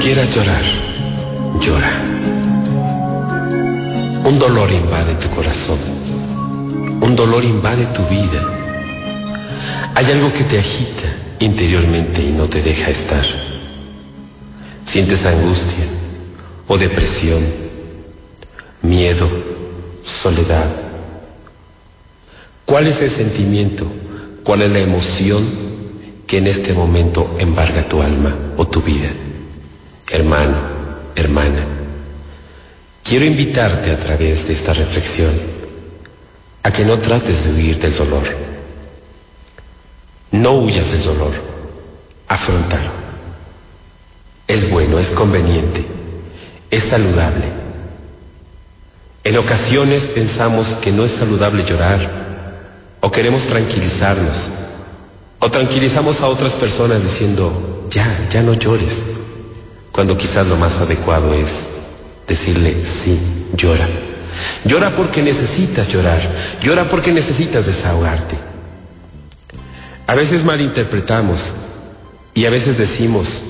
Quieras llorar, llora. Un dolor invade tu corazón. Un dolor invade tu vida. Hay algo que te agita interiormente y no te deja estar. Sientes angustia o depresión, miedo, soledad. ¿Cuál es el sentimiento? ¿Cuál es la emoción que en este momento embarga tu alma o tu vida? Hermano, hermana, quiero invitarte a través de esta reflexión a que no trates de huir del dolor. No huyas del dolor, afrontalo. Es bueno, es conveniente, es saludable. En ocasiones pensamos que no es saludable llorar o queremos tranquilizarnos o tranquilizamos a otras personas diciendo, ya, ya no llores, cuando quizás lo más adecuado es decirle, sí, llora. Llora porque necesitas llorar, llora porque necesitas desahogarte. A veces malinterpretamos y a veces decimos,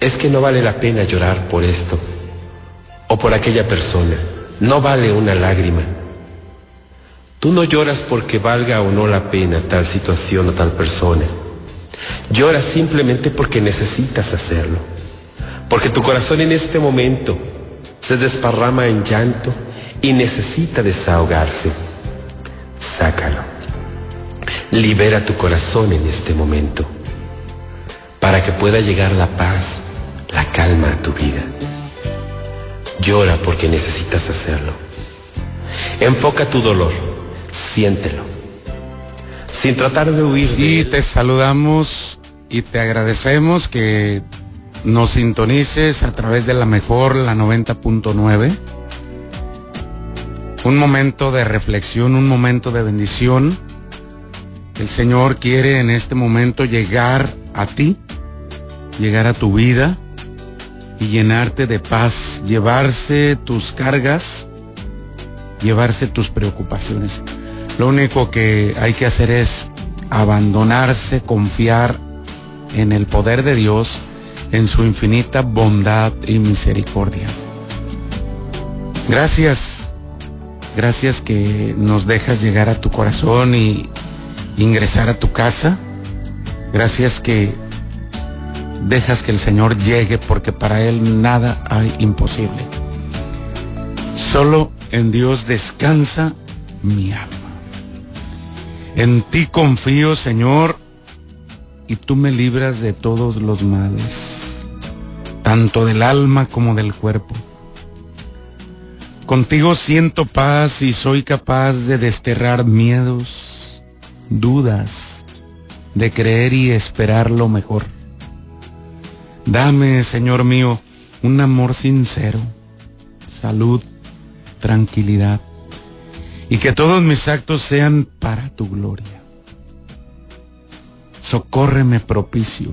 es que no vale la pena llorar por esto o por aquella persona, no vale una lágrima. Tú no lloras porque valga o no la pena tal situación o tal persona. Lloras simplemente porque necesitas hacerlo. Porque tu corazón en este momento se desparrama en llanto y necesita desahogarse. Sácalo. Libera tu corazón en este momento para que pueda llegar la paz, la calma a tu vida. Llora porque necesitas hacerlo. Enfoca tu dolor, siéntelo. Sin tratar de huir. Sí, te saludamos y te agradecemos que nos sintonices a través de la mejor, la 90.9. Un momento de reflexión, un momento de bendición. El Señor quiere en este momento llegar a ti, llegar a tu vida y llenarte de paz, llevarse tus cargas, llevarse tus preocupaciones. Lo único que hay que hacer es abandonarse, confiar en el poder de Dios, en su infinita bondad y misericordia. Gracias, gracias que nos dejas llegar a tu corazón y ingresar a tu casa. Gracias que dejas que el Señor llegue porque para Él nada hay imposible. Solo en Dios descansa mi alma. En ti confío, Señor, y tú me libras de todos los males, tanto del alma como del cuerpo. Contigo siento paz y soy capaz de desterrar miedos, dudas, de creer y esperar lo mejor. Dame, Señor mío, un amor sincero, salud, tranquilidad, y que todos mis actos sean para tu gloria. Socórreme propicio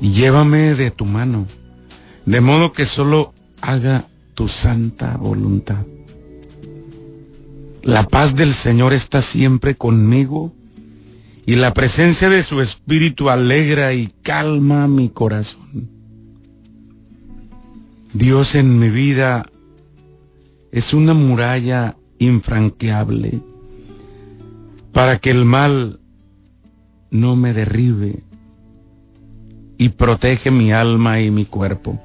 y llévame de tu mano, de modo que solo haga tu santa voluntad. La paz del Señor está siempre conmigo y la presencia de su Espíritu alegra y calma mi corazón. Dios en mi vida es una muralla infranqueable para que el mal no me derribe y protege mi alma y mi cuerpo.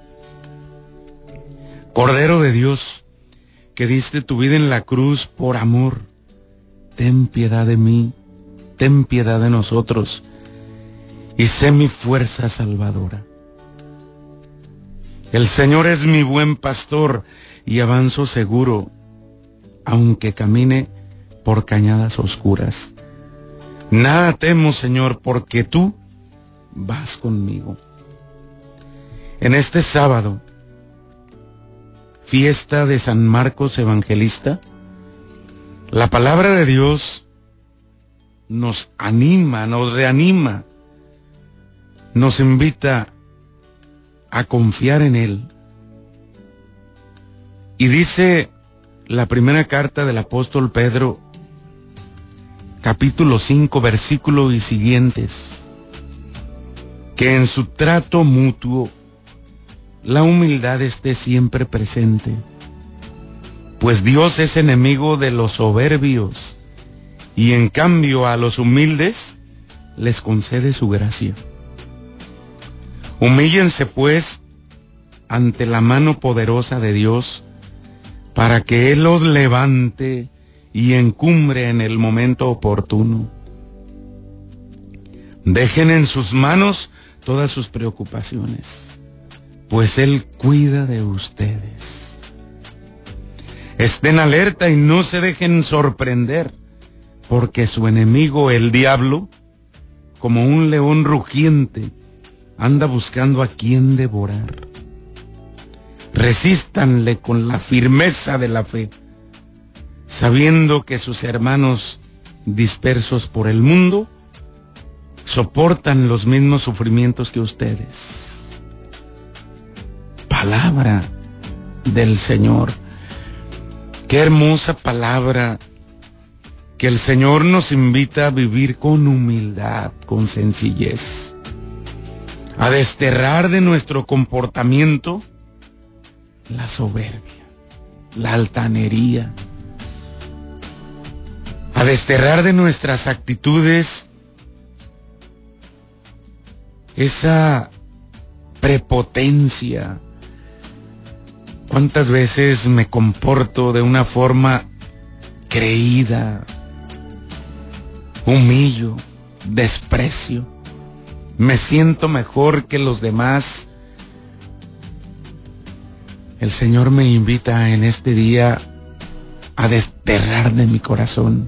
Cordero de Dios, que diste tu vida en la cruz por amor, ten piedad de mí, ten piedad de nosotros y sé mi fuerza salvadora. El Señor es mi buen pastor y avanzo seguro, aunque camine por cañadas oscuras. Nada temo, Señor, porque tú vas conmigo. En este sábado, fiesta de San Marcos Evangelista, la palabra de Dios nos anima, nos reanima, nos invita a confiar en Él. Y dice la primera carta del apóstol Pedro, capítulo 5, versículo y siguientes, que en su trato mutuo la humildad esté siempre presente. Pues Dios es enemigo de los soberbios y en cambio a los humildes les concede su gracia. Humíllense pues ante la mano poderosa de Dios para que Él los levante y encumbre en el momento oportuno. Dejen en sus manos todas sus preocupaciones, pues Él cuida de ustedes. Estén alerta y no se dejen sorprender, porque su enemigo, el diablo, como un león rugiente, anda buscando a quien devorar. Resístanle con la firmeza de la fe, sabiendo que sus hermanos dispersos por el mundo soportan los mismos sufrimientos que ustedes. Palabra del Señor. Qué hermosa palabra que el Señor nos invita a vivir con humildad, con sencillez, a desterrar de nuestro comportamiento la soberbia, la altanería, desterrar de nuestras actitudes esa prepotencia. ¿Cuántas veces me comporto de una forma creída, humillo, desprecio? Me siento mejor que los demás. El Señor me invita en este día a desterrar de mi corazón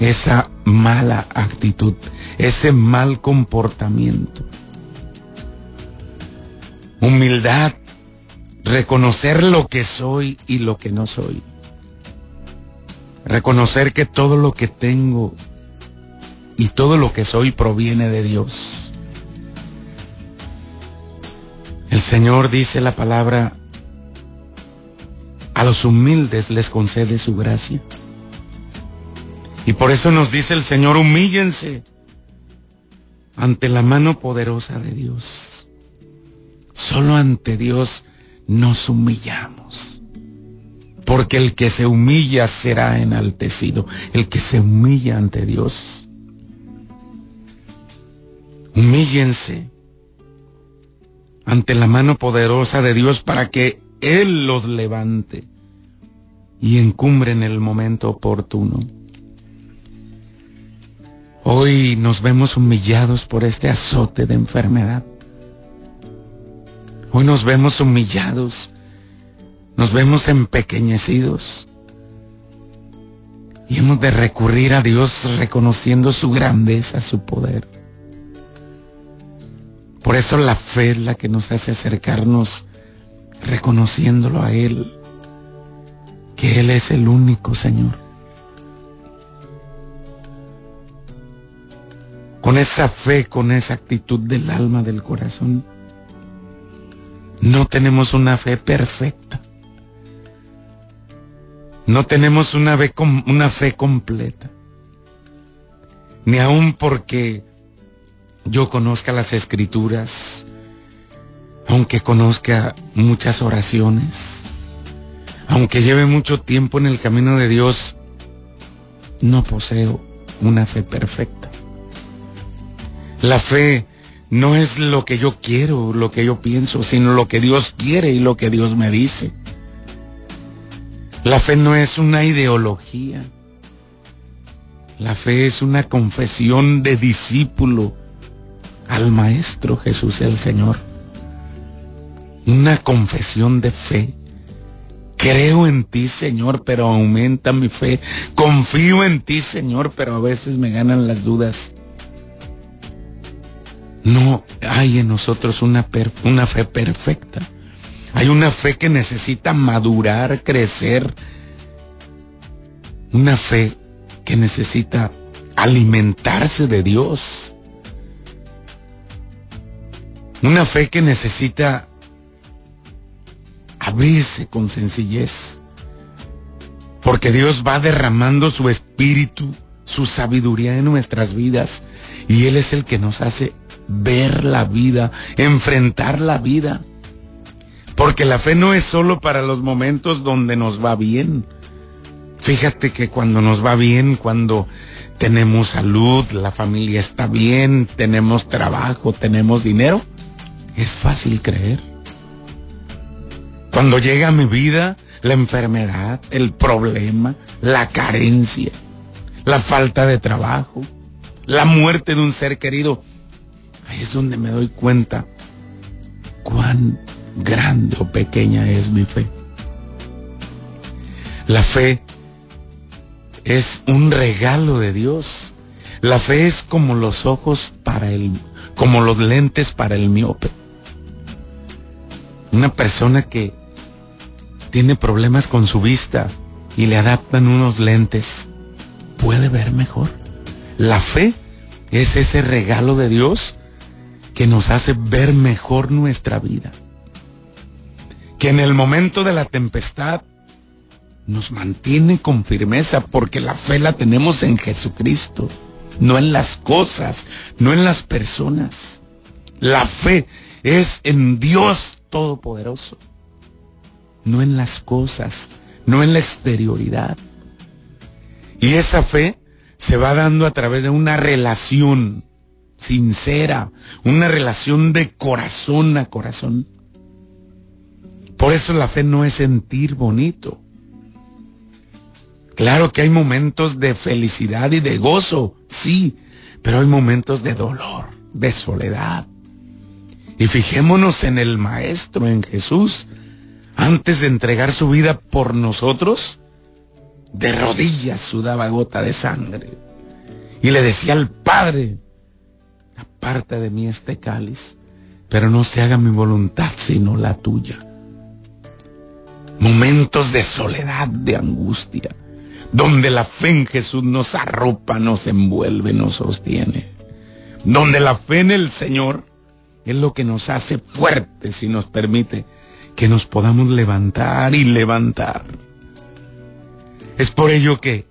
esa mala actitud, ese mal comportamiento. Humildad, reconocer lo que soy y lo que no soy. Reconocer que todo lo que tengo y todo lo que soy proviene de Dios. El Señor dice la palabra, a los humildes les concede su gracia. Y por eso nos dice el Señor, humíllense ante la mano poderosa de Dios. Solo ante Dios nos humillamos. Porque el que se humilla será enaltecido. El que se humilla ante Dios. Humíllense ante la mano poderosa de Dios para que Él los levante y encumbre en el momento oportuno. Hoy nos vemos humillados por este azote de enfermedad. Hoy nos vemos humillados, nos vemos empequeñecidos. Y hemos de recurrir a Dios reconociendo su grandeza, su poder. Por eso la fe es la que nos hace acercarnos reconociéndolo a Él, que Él es el único Señor. Con esa fe, con esa actitud del alma, del corazón. No tenemos una fe perfecta. No tenemos una fe, una fe completa. Ni aun porque yo conozca las escrituras, aunque conozca muchas oraciones, aunque lleve mucho tiempo en el camino de Dios, no poseo una fe perfecta. La fe no es lo que yo quiero, lo que yo pienso, sino lo que Dios quiere y lo que Dios me dice. La fe no es una ideología. La fe es una confesión de discípulo al Maestro Jesús el Señor. Una confesión de fe. Creo en ti, Señor, pero aumenta mi fe. Confío en ti, Señor, pero a veces me ganan las dudas. No hay en nosotros una, fe perfecta. Hay una fe que necesita madurar, crecer. Una fe que necesita alimentarse de Dios. Una fe que necesita abrirse con sencillez. Porque Dios va derramando su espíritu, su sabiduría en nuestras vidas. Y Él es el que nos hace ver la vida, enfrentar la vida Porque la fe no es solo para los momentos donde nos va bien. Fíjate que cuando nos va bien, cuando tenemos salud, la familia está bien, tenemos trabajo, tenemos dinero, es fácil creer. Cuando llega a mi vida la enfermedad, el problema, la carencia, la falta de trabajo, la muerte de un ser querido, ahí es donde me doy cuenta cuán grande o pequeña es mi fe. La fe es un regalo de Dios. La fe es como los ojos para el, como los lentes para el miope. Una persona que tiene problemas con su vista y le adaptan unos lentes, puede ver mejor. La fe es ese regalo de Dios que nos hace ver mejor nuestra vida. Que en el momento de la tempestad nos mantiene con firmeza porque la fe la tenemos en Jesucristo, no en las cosas, no en las personas. La fe es en Dios Todopoderoso, no en las cosas, no en la exterioridad. Y esa fe se va dando a través de una relación sincera, una relación de corazón a corazón. Por eso la fe no es sentir bonito. Claro que hay momentos de felicidad y de gozo, sí, pero hay momentos de dolor, de soledad. Y fijémonos en el Maestro, en Jesús, antes de entregar su vida por nosotros, de rodillas sudaba gota de sangre. Y le decía al Padre, aparta de mí este cáliz, pero no se haga mi voluntad sino la tuya. Momentos de soledad, de angustia donde la fe en Jesús nos arropa, nos envuelve, nos sostiene, donde la fe en el Señor es lo que nos hace fuertes y nos permite que nos podamos levantar y levantar. Es por ello que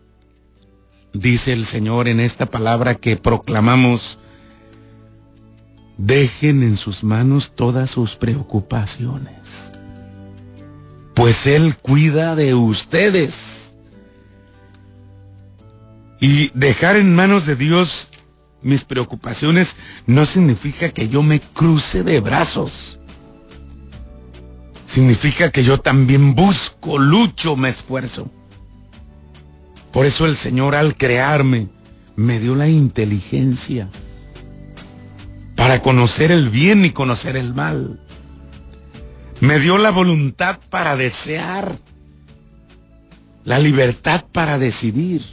dice el Señor en esta palabra que proclamamos, dejen en sus manos todas sus preocupaciones, pues Él cuida de ustedes. Y dejar en manos de Dios mis preocupaciones no significa que yo me cruce de brazos. Significa que yo también busco, lucho, me esfuerzo. Por eso el Señor al crearme me dio la inteligencia para conocer el bien y conocer el mal. Me dio la voluntad para desear, la libertad para decidir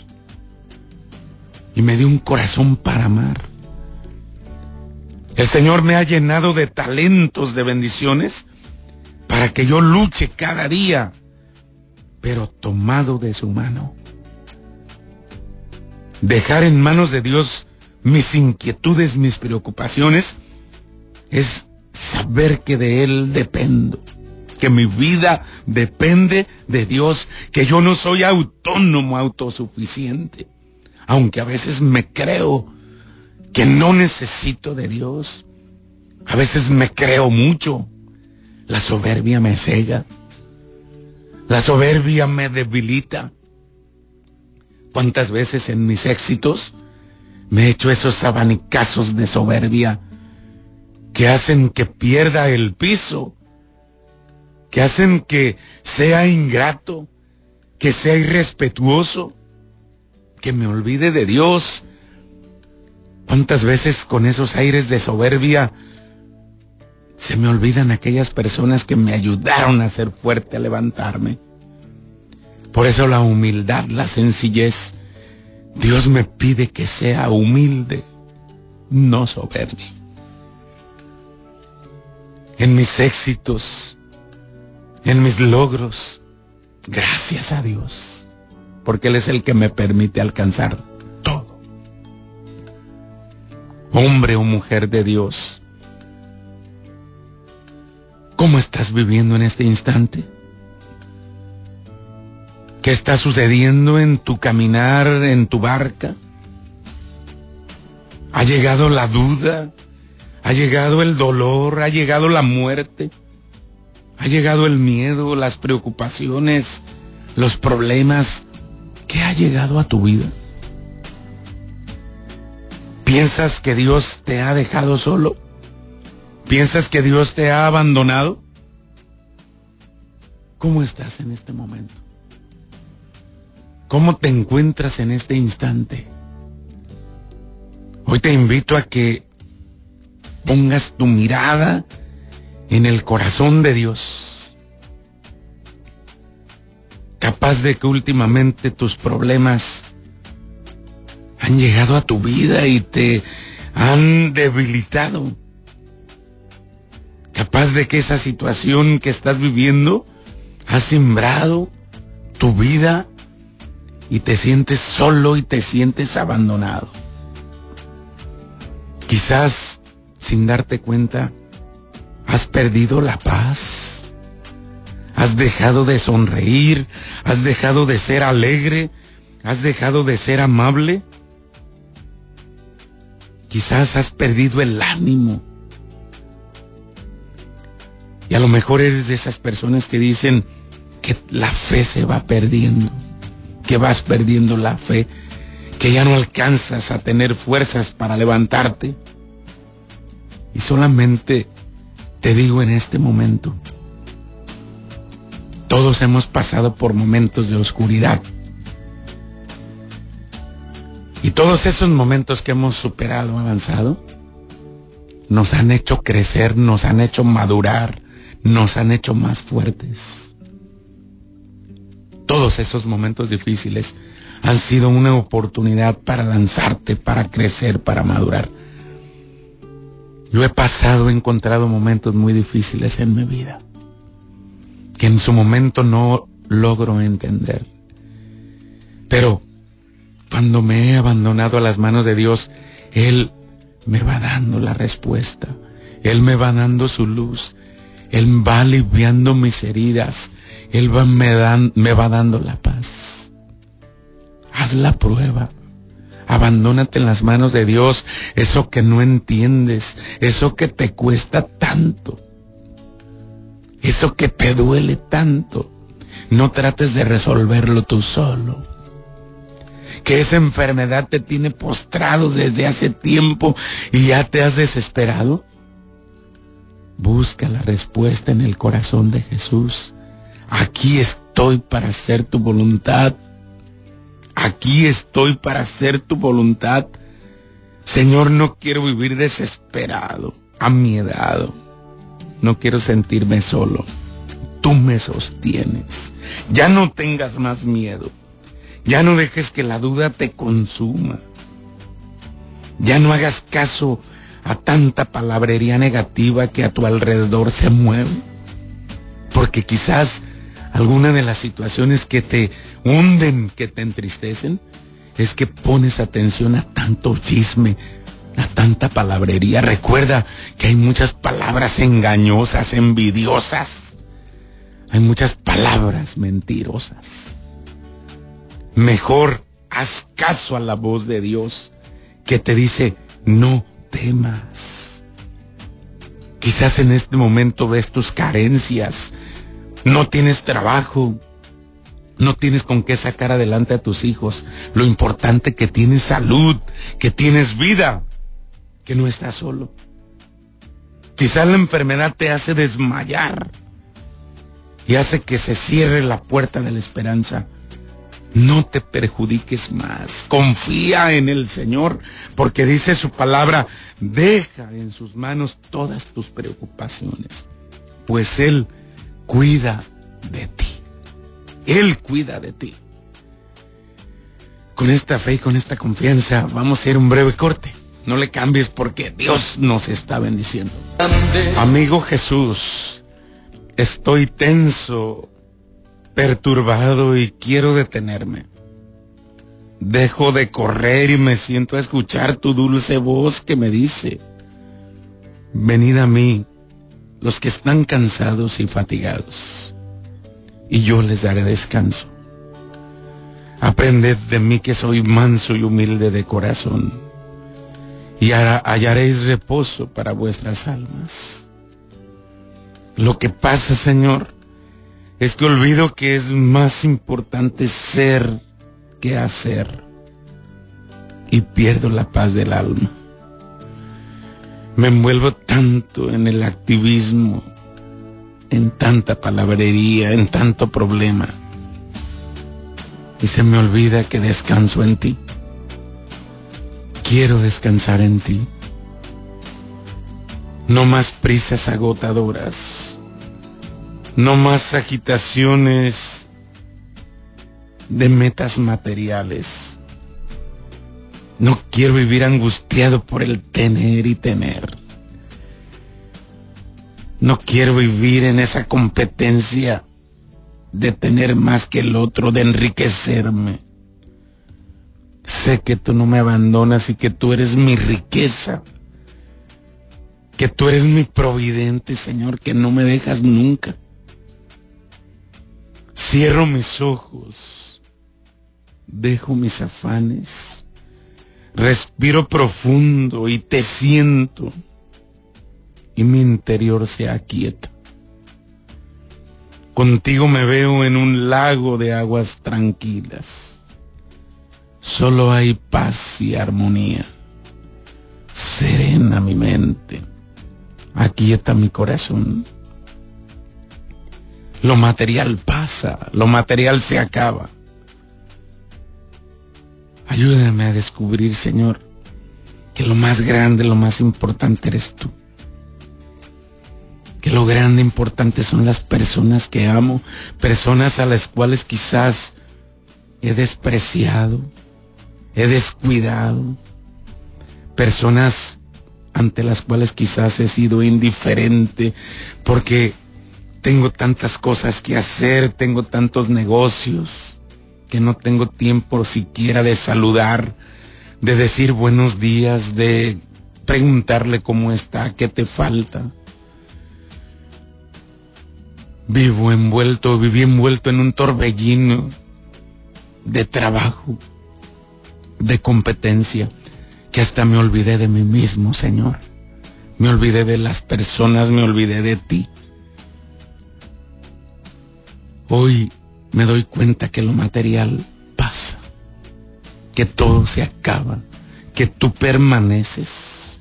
y me dio un corazón para amar. El Señor me ha llenado de talentos, de bendiciones, para que yo luche cada día, pero tomado de su mano. Dejar en manos de Dios mis inquietudes, mis preocupaciones, es saber que de Él dependo, que mi vida depende de Dios, que yo no soy autónomo, autosuficiente aunque a veces me creo que no necesito de Dios. A veces me creo mucho. La soberbia me cega. La soberbia me debilita. ¿Cuántas veces en mis éxitos me he hecho esos abanicazos de soberbia que hacen que pierda el piso, que hacen que sea ingrato, que sea irrespetuoso? que me olvide de Dios. ¿Cuántas veces con esos aires de soberbia se me olvidan aquellas personas que me ayudaron a ser fuerte, a levantarme? Por eso la humildad, la sencillez, Dios me pide que sea humilde, no soberbio. En mis éxitos, en mis logros, gracias a Dios porque Él es el que me permite alcanzar todo. Hombre o mujer de Dios, ¿cómo estás viviendo en este instante? ¿Qué está sucediendo en tu caminar, en tu barca? ¿Ha llegado la duda? ¿Ha llegado el dolor? ¿Ha llegado la muerte? Ha llegado el miedo, las preocupaciones, los problemas. ¿Qué ha llegado a tu vida? ¿Piensas que Dios te ha dejado solo? ¿Piensas que Dios te ha abandonado? ¿Cómo estás en este momento? ¿Cómo te encuentras en este instante? Hoy te invito a que pongas tu mirada en el corazón de Dios. Capaz de que últimamente tus problemas han llegado a tu vida y te han debilitado. Capaz de que esa situación que estás viviendo ha sembrado tu vida y te sientes solo y te sientes abandonado. Quizás sin darte cuenta has perdido la paz. Has dejado de sonreír, has dejado de ser alegre, has dejado de ser amable. Quizás has perdido el ánimo. Y a lo mejor eres de esas personas que dicen que la fe se va perdiendo, que vas perdiendo la fe, que ya no alcanzas a tener fuerzas para levantarte. Y solamente te digo en este momento, todos hemos pasado por momentos de oscuridad. Y todos esos momentos que hemos superado, avanzado, nos han hecho crecer, nos han hecho madurar, nos han hecho más fuertes. Todos esos momentos difíciles han sido una oportunidad para lanzarte, para crecer, para madurar. Yo he pasado, he encontrado momentos muy difíciles en mi vida, que en su momento no logro entender. Pero cuando me he abandonado a las manos de Dios, Él me va dando la respuesta. Él me va dando su luz. Él va aliviando mis heridas. Él va, me, me va dando la paz. Haz la prueba. Abandónate en las manos de Dios. Eso que no entiendes. Eso que te cuesta tanto. Eso que te duele tanto. No trates de resolverlo tú solo que esa enfermedad te tiene postrado desde hace tiempo y ya te has desesperado? Busca la respuesta en el corazón de Jesús. Aquí estoy para hacer tu voluntad. Aquí estoy para hacer tu voluntad. Señor, no quiero vivir desesperado, amiedado. No quiero sentirme solo. Tú me sostienes. Ya no tengas más miedo. Ya no dejes que la duda te consuma. Ya no hagas caso a tanta palabrería negativa que a tu alrededor se mueve. Porque quizás alguna de las situaciones que te hunden, que te entristecen, es que pones atención a tanto chisme, a tanta palabrería. Recuerda que hay muchas palabras engañosas, envidiosas. Hay muchas palabras mentirosas. Mejor haz caso a la voz de Dios que te dice, no temas. Quizás en este momento ves tus carencias, no tienes trabajo, no tienes con qué sacar adelante a tus hijos. Lo importante que tienes salud, que tienes vida, que no estás solo. Quizás la enfermedad te hace desmayar y hace que se cierre la puerta de la esperanza. No te perjudiques más. Confía en el Señor, porque dice su palabra, deja en sus manos todas tus preocupaciones, pues Él cuida de ti. Él cuida de ti. Con esta fe y con esta confianza vamos a hacer un breve corte. No le cambies porque Dios nos está bendiciendo. Amigo Jesús, estoy tenso perturbado y quiero detenerme. Dejo de correr y me siento a escuchar tu dulce voz que me dice, venid a mí los que están cansados y fatigados, y yo les daré descanso. Aprended de mí que soy manso y humilde de corazón, y hallaréis reposo para vuestras almas Lo que pasa, Señor, es que olvido que es más importante ser que hacer. Y pierdo la paz del alma. Me envuelvo tanto en el activismo, en tanta palabrería, en tanto problema. Y se me olvida que descanso en ti. Quiero descansar en ti. No más prisas agotadoras. No más agitaciones de metas materiales. No quiero vivir angustiado por el tener y tener. No quiero vivir en esa competencia de tener más que el otro, de enriquecerme. Sé que tú no me abandonas y que tú eres mi riqueza. Que tú eres mi providente, Señor, que no me dejas nunca. Cierro mis ojos, dejo mis afanes, respiro profundo y te siento y mi interior se aquieta. Contigo me veo en un lago de aguas tranquilas. Solo hay paz y armonía. Serena mi mente. Aquieta mi corazón. Lo material pasa, lo material se acaba. Ayúdame a descubrir, Señor, que lo más grande, lo más importante eres tú. Que lo grande importante son las personas que amo, personas a las cuales quizás he despreciado, he descuidado, personas ante las cuales quizás he sido indiferente porque tengo tantas cosas que hacer, tengo tantos negocios que no tengo tiempo siquiera de saludar, de decir buenos días, de preguntarle cómo está, qué te falta. Vivo envuelto, viví envuelto en un torbellino de trabajo, de competencia, que hasta me olvidé de mí mismo, Señor. Me olvidé de las personas, me olvidé de ti. Hoy me doy cuenta que lo material pasa, que todo se acaba, que tú permaneces.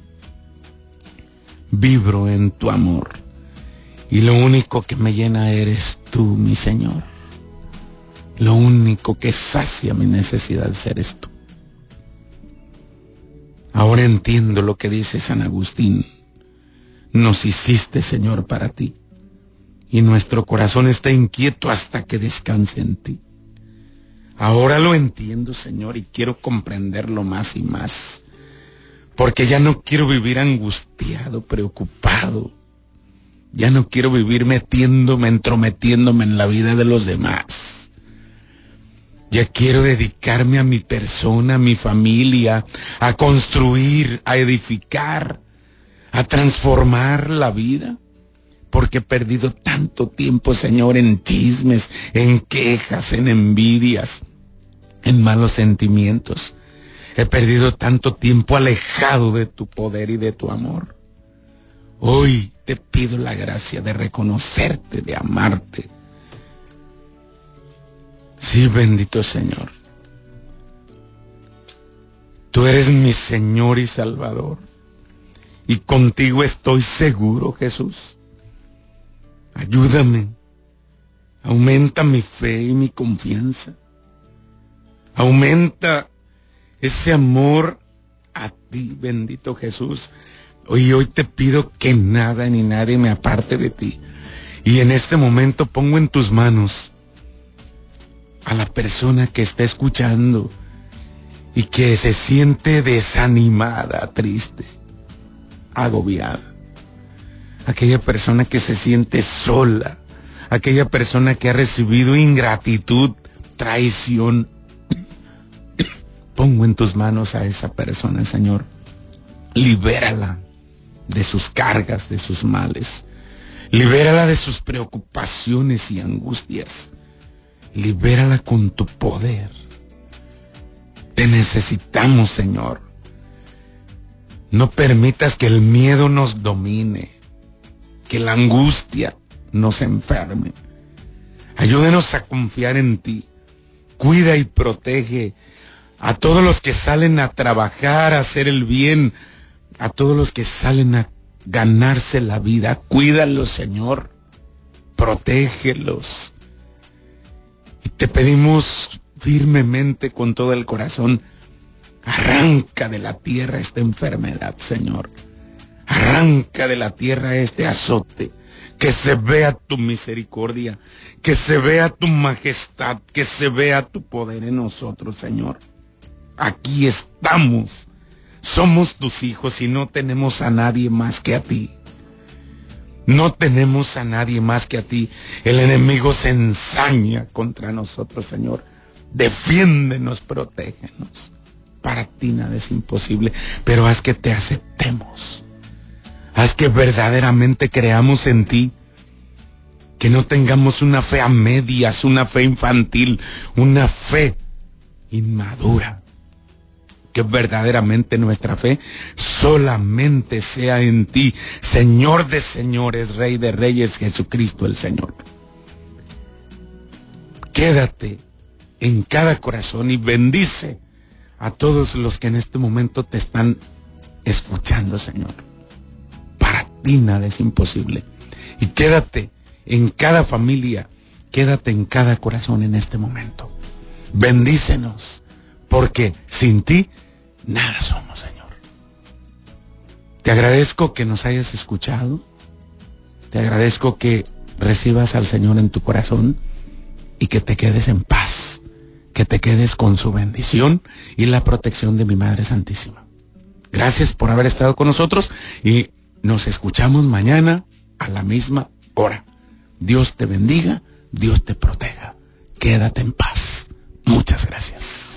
Vibro en tu amor. Y lo único que me llena eres tú, mi Señor. Lo único que sacia mi necesidad eres tú. Ahora entiendo lo que dice San Agustín. Nos hiciste, Señor, para ti. Y nuestro corazón está inquieto hasta que descanse en ti. Ahora lo entiendo, Señor, y quiero comprenderlo más y más. Porque ya no quiero vivir angustiado, preocupado, ya no quiero vivir metiéndome, entrometiéndome en la vida de los demás. Ya quiero dedicarme a mi persona, a mi familia, a construir, a edificar, a transformar la vida. Porque he perdido tanto tiempo, Señor, en chismes, en quejas, en envidias, en malos sentimientos. He perdido tanto tiempo alejado de tu poder y de tu amor. Hoy te pido la gracia de reconocerte, de amarte. Sí, bendito Señor. Tú eres mi Señor y Salvador. Y contigo estoy seguro, Jesús. Ayúdame. Aumenta mi fe y mi confianza. Aumenta ese amor a ti, bendito Jesús, Hoy, hoy te pido que nada ni nadie me aparte de ti. Y en este momento pongo en tus manos a la persona que está escuchando y que se siente desanimada, triste, agobiada. Aquella persona que se siente sola, aquella persona que ha recibido ingratitud, traición. Pongo en tus manos a esa persona, Señor. Libérala de sus cargas, de sus males. Libérala de sus preocupaciones y angustias. Libérala con tu poder. Te necesitamos, Señor. No permitas que el miedo nos domine, que la angustia nos enferme. Ayúdenos a confiar en ti. Cuida y protege a todos los que salen a trabajar, a hacer el bien, a todos los que salen a ganarse la vida. Cuídalos, Señor. Protégelos. Te pedimos firmemente con todo el corazón, arranca de la tierra esta enfermedad, Señor. Arranca de la tierra este azote. Que se vea tu misericordia, que se vea tu majestad, que se vea tu poder en nosotros, Señor. Aquí estamos somos tus hijos y no tenemos a nadie más que a ti. No tenemos a nadie más que a ti. El enemigo se ensaña contra nosotros, Señor. Defiéndenos, protégenos. Para ti nada es imposible, pero haz que te aceptemos. Haz que verdaderamente creamos en ti. Que no tengamos una fe a medias, una fe infantil, una fe inmadura que verdaderamente nuestra fe solamente sea en ti, Señor de señores, Rey de reyes, Jesucristo el Señor. Quédate en cada corazón y bendice a todos los que en este momento te están escuchando, Señor. Ti es imposible. Y quédate en cada familia, quédate en cada corazón en este momento. Bendícenos, porque sin ti nada somos, Señor. Te agradezco que nos hayas escuchado. Te agradezco que recibas al Señor en tu corazón y que te quedes en paz, que te quedes con su bendición y la protección de mi Madre Santísima. Gracias por haber estado con nosotros y nos escuchamos mañana a la misma hora. Dios te bendiga, Dios te proteja. Quédate en paz. Muchas gracias.